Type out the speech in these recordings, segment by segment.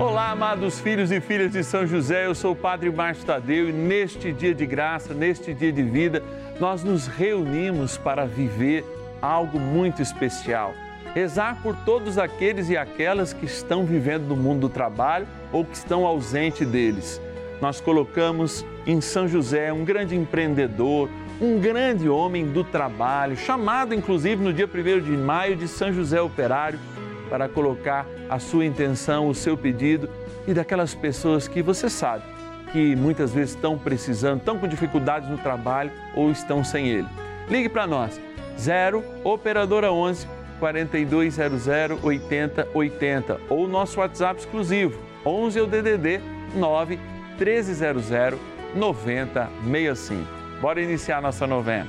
Olá, amados filhos e filhas de São José, eu sou o Padre Márcio Tadeu e neste dia de graça, neste dia de vida, nós nos reunimos para viver algo muito especial. Rezar por todos aqueles e aquelas que estão vivendo no mundo do trabalho ou que estão ausente deles. Nós colocamos em São José um grande empreendedor, um grande homem do trabalho, chamado inclusive no dia 1 de maio de São José Operário para colocar a sua intenção, o seu pedido e daquelas pessoas que você sabe que muitas vezes estão precisando, estão com dificuldades no trabalho ou estão sem ele. Ligue para nós, 0 Operadora 11 4200 8080 ou nosso WhatsApp exclusivo, 11 é o DDD 9 1300 9065. Bora iniciar nossa novena.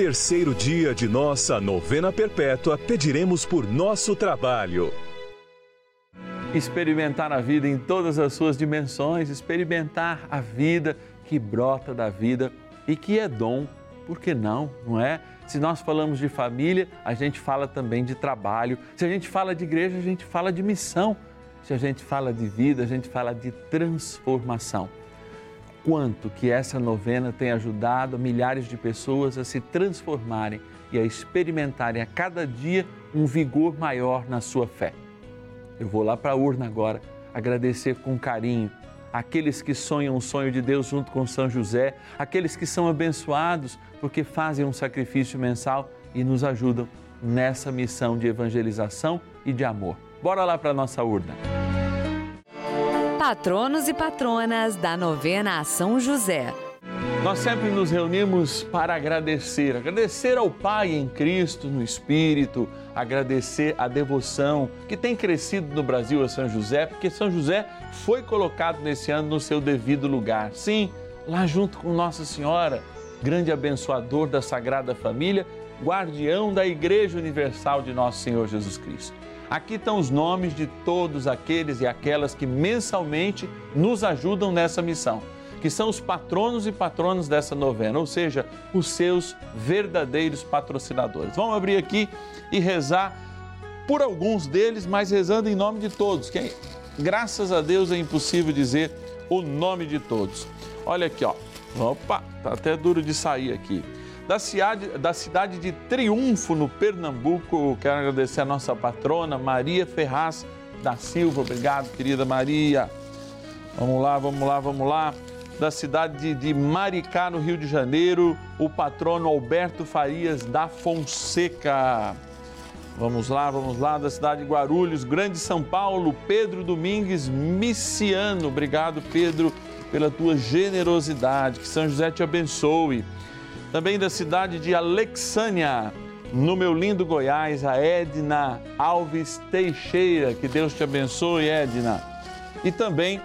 terceiro dia de nossa novena perpétua, pediremos por nosso trabalho. Experimentar a vida em todas as suas dimensões, experimentar a vida que brota da vida e que é dom, por que não, não é? Se nós falamos de família, a gente fala também de trabalho. Se a gente fala de igreja, a gente fala de missão. Se a gente fala de vida, a gente fala de transformação quanto que essa novena tem ajudado milhares de pessoas a se transformarem e a experimentarem a cada dia um vigor maior na sua fé. Eu vou lá para a urna agora agradecer com carinho aqueles que sonham o sonho de Deus junto com São José, aqueles que são abençoados porque fazem um sacrifício mensal e nos ajudam nessa missão de evangelização e de amor. Bora lá para a nossa urna patronos e patronas da novena a São José. Nós sempre nos reunimos para agradecer, agradecer ao Pai em Cristo, no Espírito, agradecer a devoção que tem crescido no Brasil a São José, porque São José foi colocado nesse ano no seu devido lugar. Sim, lá junto com Nossa Senhora, grande abençoador da Sagrada Família, guardião da Igreja Universal de Nosso Senhor Jesus Cristo. Aqui estão os nomes de todos aqueles e aquelas que mensalmente nos ajudam nessa missão, que são os patronos e patronas dessa novena, ou seja, os seus verdadeiros patrocinadores. Vamos abrir aqui e rezar por alguns deles, mas rezando em nome de todos, que graças a Deus é impossível dizer o nome de todos. Olha aqui, ó. Opa, tá até duro de sair aqui da cidade, da cidade de Triunfo, no Pernambuco. Quero agradecer a nossa patrona, Maria Ferraz da Silva. Obrigado, querida Maria. Vamos lá, vamos lá, vamos lá. Da cidade de, Maricá, no Rio de Janeiro, o patrono Alberto Farias da Fonseca. Vamos lá, vamos lá, da cidade de Guarulhos, Grande São Paulo, Pedro Domingues Miciano. Obrigado, Pedro, pela tua generosidade. Que São José te abençoe também da cidade de Alexânia, no meu lindo Goiás, a Edna Alves Teixeira. Que Deus te abençoe, Edna. E também,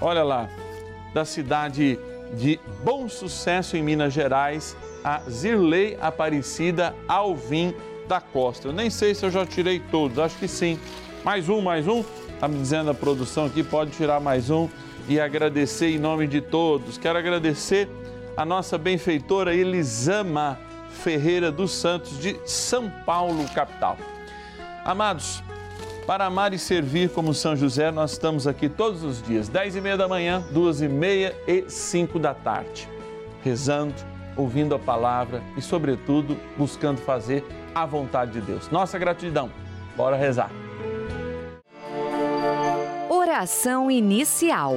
olha lá, da cidade de Bom Sucesso em Minas Gerais, a Zirlei Aparecida Alvim da Costa. Eu nem sei se eu já tirei todos, acho que sim. Mais um, mais um. Está me dizendo a produção aqui, pode tirar mais um e agradecer em nome de todos. Quero agradecer a nossa benfeitora Elisama Ferreira dos Santos, de São Paulo, capital. Amados, para amar e servir como São José, nós estamos aqui todos os dias, 10 e meia da manhã, duas e meia e 5 da tarde, rezando, ouvindo a palavra e, sobretudo, buscando fazer a vontade de Deus. Nossa gratidão. Bora rezar. Oração inicial.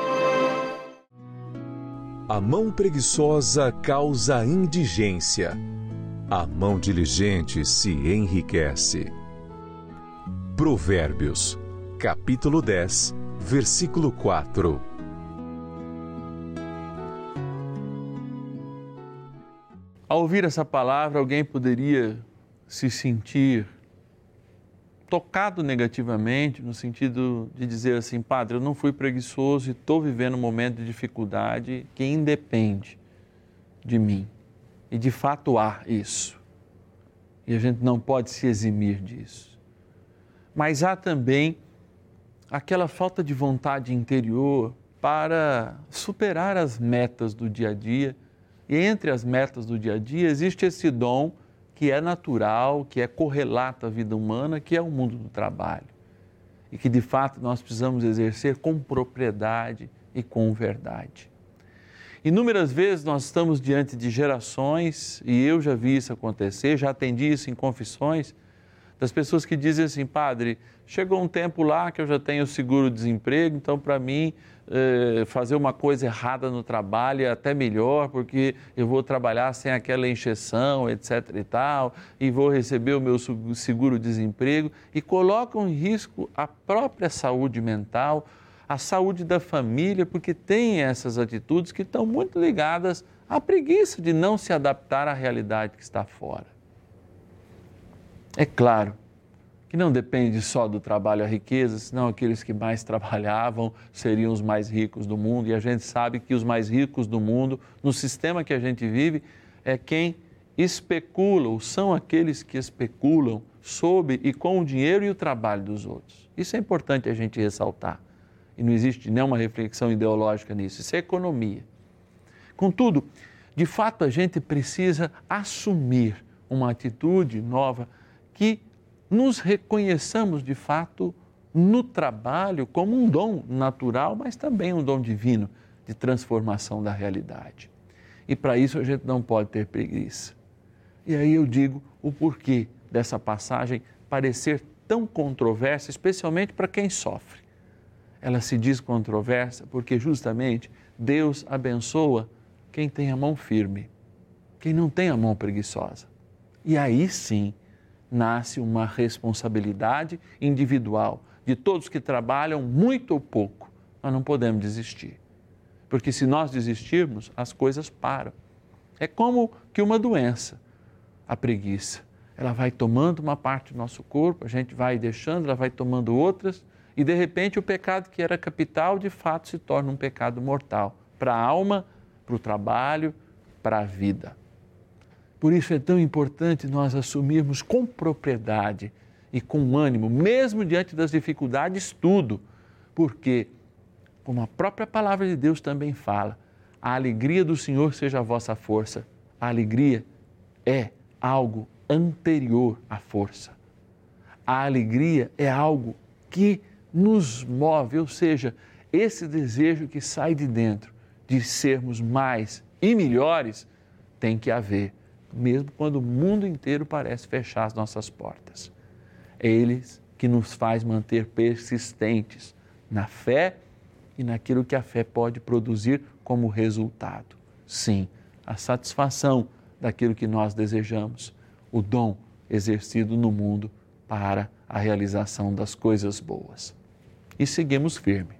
A mão preguiçosa causa indigência. A mão diligente se enriquece. Provérbios, capítulo 10, versículo 4. Ao ouvir essa palavra, alguém poderia se sentir tocado negativamente, no sentido de dizer assim, Padre, eu não fui preguiçoso e estou vivendo um momento de dificuldade que independe de mim. E de fato há isso. E a gente não pode se eximir disso. Mas há também aquela falta de vontade interior para superar as metas do dia a dia. E entre as metas do dia a dia existe esse dom que é natural, que é correlato à vida humana, que é o mundo do trabalho. E que de fato nós precisamos exercer com propriedade e com verdade. Inúmeras vezes nós estamos diante de gerações, e eu já vi isso acontecer, já atendi isso em confissões, das pessoas que dizem assim, padre, chegou um tempo lá que eu já tenho seguro-desemprego, então para mim eh, fazer uma coisa errada no trabalho é até melhor, porque eu vou trabalhar sem aquela encheção, etc e tal, e vou receber o meu seguro-desemprego, e colocam em risco a própria saúde mental, a saúde da família, porque tem essas atitudes que estão muito ligadas à preguiça de não se adaptar à realidade que está fora. É claro que não depende só do trabalho a riqueza, senão aqueles que mais trabalhavam seriam os mais ricos do mundo. E a gente sabe que os mais ricos do mundo, no sistema que a gente vive, é quem especula, ou são aqueles que especulam sob e com o dinheiro e o trabalho dos outros. Isso é importante a gente ressaltar. E não existe nenhuma reflexão ideológica nisso. Isso é economia. Contudo, de fato, a gente precisa assumir uma atitude nova que nos reconheçamos de fato no trabalho como um dom natural, mas também um dom divino de transformação da realidade. E para isso a gente não pode ter preguiça. E aí eu digo o porquê dessa passagem parecer tão controversa, especialmente para quem sofre. Ela se diz controversa porque justamente Deus abençoa quem tem a mão firme, quem não tem a mão preguiçosa. E aí sim nasce uma responsabilidade individual de todos que trabalham muito ou pouco. Nós não podemos desistir. Porque se nós desistirmos, as coisas param. É como que uma doença, a preguiça. Ela vai tomando uma parte do nosso corpo, a gente vai deixando, ela vai tomando outras, e de repente o pecado que era capital, de fato, se torna um pecado mortal para a alma, para o trabalho, para a vida. Por isso é tão importante nós assumirmos com propriedade e com ânimo, mesmo diante das dificuldades, tudo, porque, como a própria palavra de Deus também fala, a alegria do Senhor seja a vossa força. A alegria é algo anterior à força. A alegria é algo que nos move, ou seja, esse desejo que sai de dentro de sermos mais e melhores tem que haver mesmo quando o mundo inteiro parece fechar as nossas portas. É Ele que nos faz manter persistentes na fé e naquilo que a fé pode produzir como resultado. Sim, a satisfação daquilo que nós desejamos, o dom exercido no mundo para a realização das coisas boas. E seguimos firme.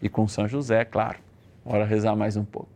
E com São José, claro. Bora rezar mais um pouco.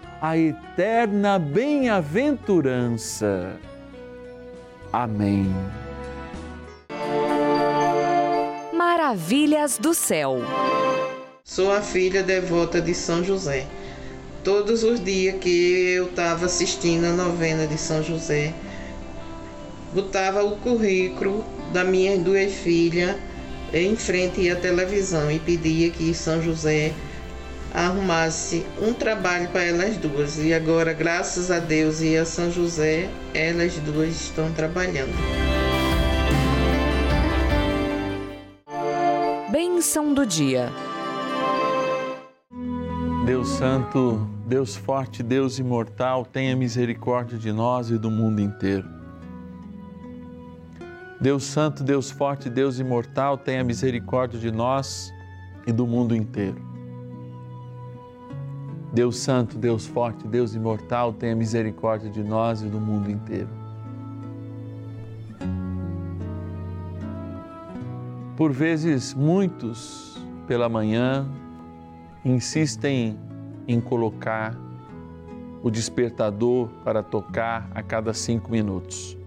a eterna bem-aventurança. Amém. Maravilhas do céu. Sou a filha devota de São José. Todos os dias que eu estava assistindo a novena de São José, botava o currículo da minhas duas filhas em frente à televisão e pedia que São José arrumasse um trabalho para elas duas. E agora, graças a Deus e a São José, elas duas estão trabalhando. Bênção do dia. Deus Santo, Deus forte, Deus imortal, tenha misericórdia de nós e do mundo inteiro. Deus Santo, Deus forte, Deus imortal, tenha misericórdia de nós e do mundo inteiro. Deus Santo, Deus forte, Deus imortal, tenha misericórdia de nós e do mundo inteiro. Por vezes, muitos pela manhã insistem em colocar o despertador para tocar a cada cinco minutos.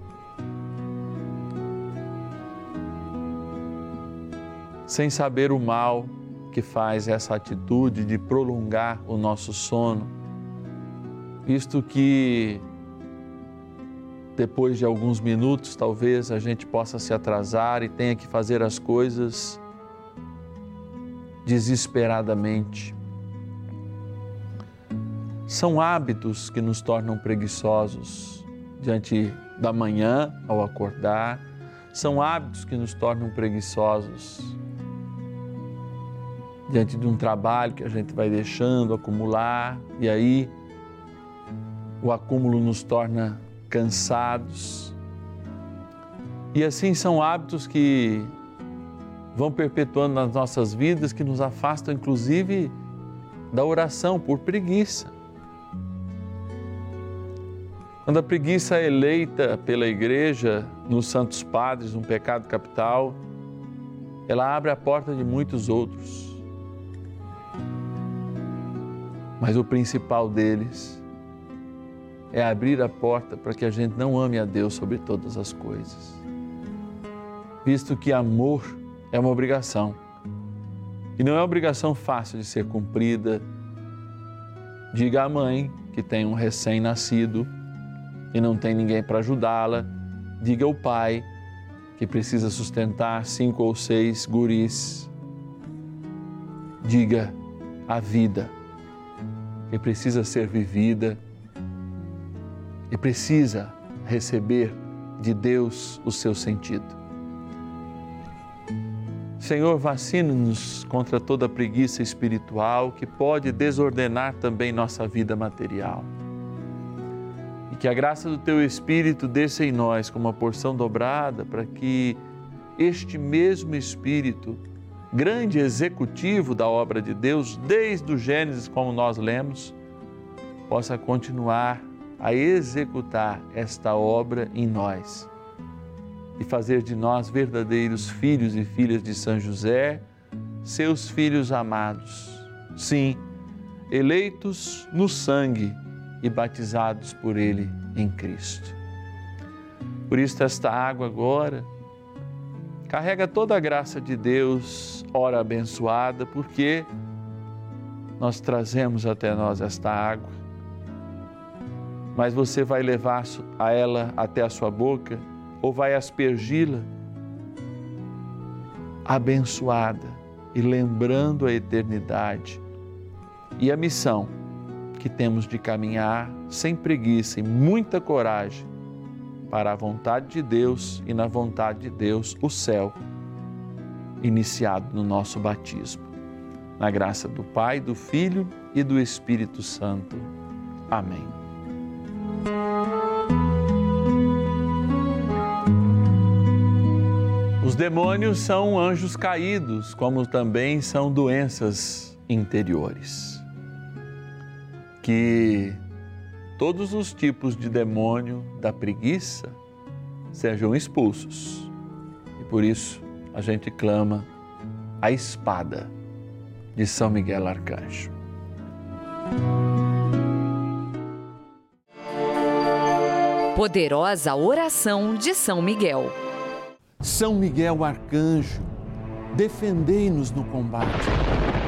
Sem saber o mal que faz essa atitude de prolongar o nosso sono, visto que depois de alguns minutos talvez a gente possa se atrasar e tenha que fazer as coisas desesperadamente. São hábitos que nos tornam preguiçosos diante da manhã ao acordar, são hábitos que nos tornam preguiçosos diante de um trabalho que a gente vai deixando acumular e aí o acúmulo nos torna cansados. E assim são hábitos que vão perpetuando nas nossas vidas, que nos afastam inclusive da oração por preguiça. Quando a preguiça é eleita pela igreja nos Santos Padres, um pecado capital, ela abre a porta de muitos outros. Mas o principal deles é abrir a porta para que a gente não ame a Deus sobre todas as coisas. Visto que amor é uma obrigação. E não é obrigação fácil de ser cumprida. Diga à mãe que tem um recém-nascido e não tem ninguém para ajudá-la. Diga ao pai que precisa sustentar cinco ou seis guris. Diga a vida que precisa ser vivida e precisa receber de Deus o seu sentido. Senhor, vacina-nos contra toda preguiça espiritual que pode desordenar também nossa vida material. E que a graça do Teu Espírito desça em nós como uma porção dobrada para que este mesmo Espírito, grande executivo da obra de Deus, desde o Gênesis, como nós lemos, possa continuar a executar esta obra em nós e fazer de nós verdadeiros filhos e filhas de São José, seus filhos amados. Sim, eleitos no sangue e batizados por Ele em Cristo. Por isso, esta água agora carrega toda a graça de Deus, ora abençoada, porque nós trazemos até nós esta água, mas você vai levar a ela até a sua boca ou vai aspergi-la? Abençoada e lembrando a eternidade e a missão que temos de caminhar sem preguiça e muita coragem para a vontade de Deus e na vontade de Deus o céu, iniciado no nosso batismo. Na graça do Pai, do Filho e do Espírito Santo. Amém. Os demônios são anjos caídos, como também são doenças interiores. Que todos os tipos de demônio da preguiça sejam expulsos. E por isso a gente clama a espada de São Miguel Arcanjo. Poderosa oração de São Miguel. São Miguel Arcanjo, defendei-nos no combate.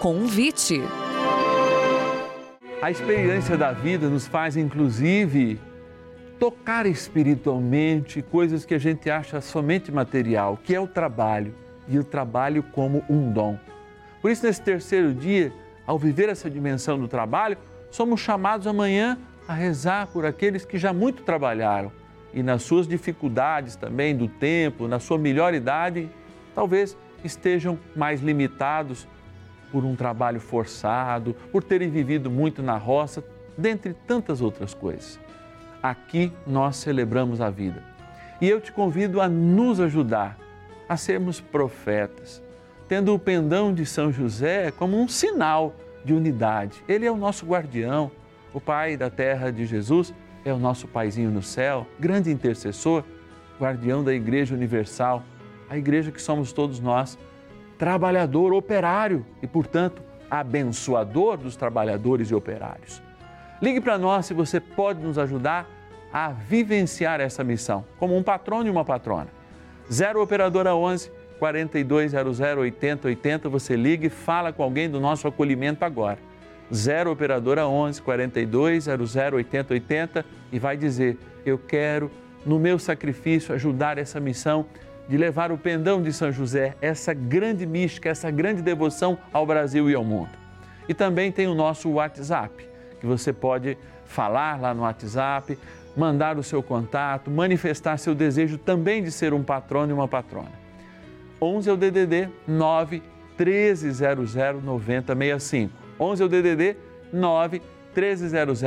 Convite. A experiência da vida nos faz, inclusive, tocar espiritualmente coisas que a gente acha somente material, que é o trabalho, e o trabalho como um dom. Por isso, nesse terceiro dia, ao viver essa dimensão do trabalho, somos chamados amanhã a rezar por aqueles que já muito trabalharam e nas suas dificuldades também do tempo, na sua melhor idade, talvez estejam mais limitados por um trabalho forçado, por terem vivido muito na roça, dentre tantas outras coisas. Aqui nós celebramos a vida. E eu te convido a nos ajudar a sermos profetas, tendo o pendão de São José como um sinal de unidade. Ele é o nosso guardião, o Pai da terra de Jesus é o nosso Paizinho no céu, grande intercessor, guardião da Igreja Universal, a igreja que somos todos nós trabalhador operário e, portanto, abençoador dos trabalhadores e operários. Ligue para nós se você pode nos ajudar a vivenciar essa missão, como um patrono e uma patrona. 0 Operadora 11 4200 8080, você liga e fala com alguém do nosso acolhimento agora. 0 Operadora 11 4200 8080 e vai dizer: Eu quero, no meu sacrifício, ajudar essa missão de levar o pendão de São José, essa grande mística, essa grande devoção ao Brasil e ao mundo. E também tem o nosso WhatsApp, que você pode falar lá no WhatsApp, mandar o seu contato, manifestar seu desejo também de ser um patrono e uma patrona. 11 é o DDD 9 1300 9065. 11 é o DDD 9 1300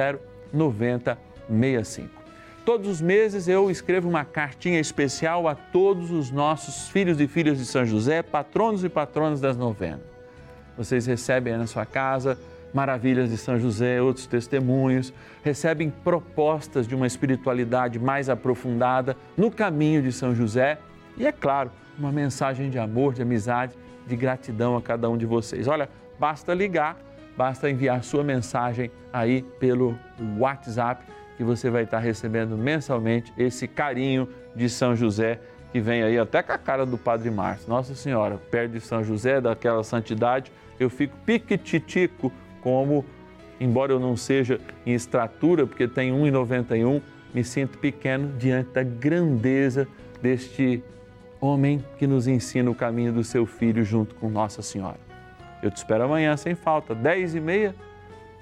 9065. Todos os meses eu escrevo uma cartinha especial a todos os nossos filhos e filhas de São José, patronos e patronas das novenas. Vocês recebem na sua casa maravilhas de São José, outros testemunhos, recebem propostas de uma espiritualidade mais aprofundada no caminho de São José e, é claro, uma mensagem de amor, de amizade, de gratidão a cada um de vocês. Olha, basta ligar, basta enviar sua mensagem aí pelo WhatsApp que você vai estar recebendo mensalmente esse carinho de São José, que vem aí até com a cara do Padre Márcio. Nossa Senhora, perto de São José, daquela santidade, eu fico piquititico, como, embora eu não seja em estratura, porque tenho 1,91, me sinto pequeno diante da grandeza deste homem que nos ensina o caminho do seu filho junto com Nossa Senhora. Eu te espero amanhã sem falta, 10 e meia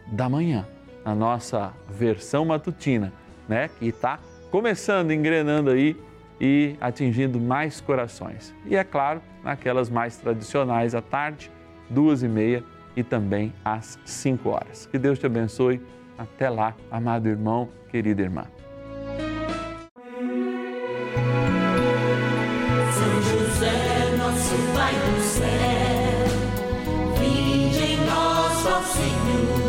da manhã a nossa versão matutina, né? Que está começando, engrenando aí e atingindo mais corações. E é claro, naquelas mais tradicionais à tarde, duas e meia e também às cinco horas. Que Deus te abençoe. Até lá, amado irmão, querida irmã. São José, nosso Pai do céu, vinde em nós, ó Senhor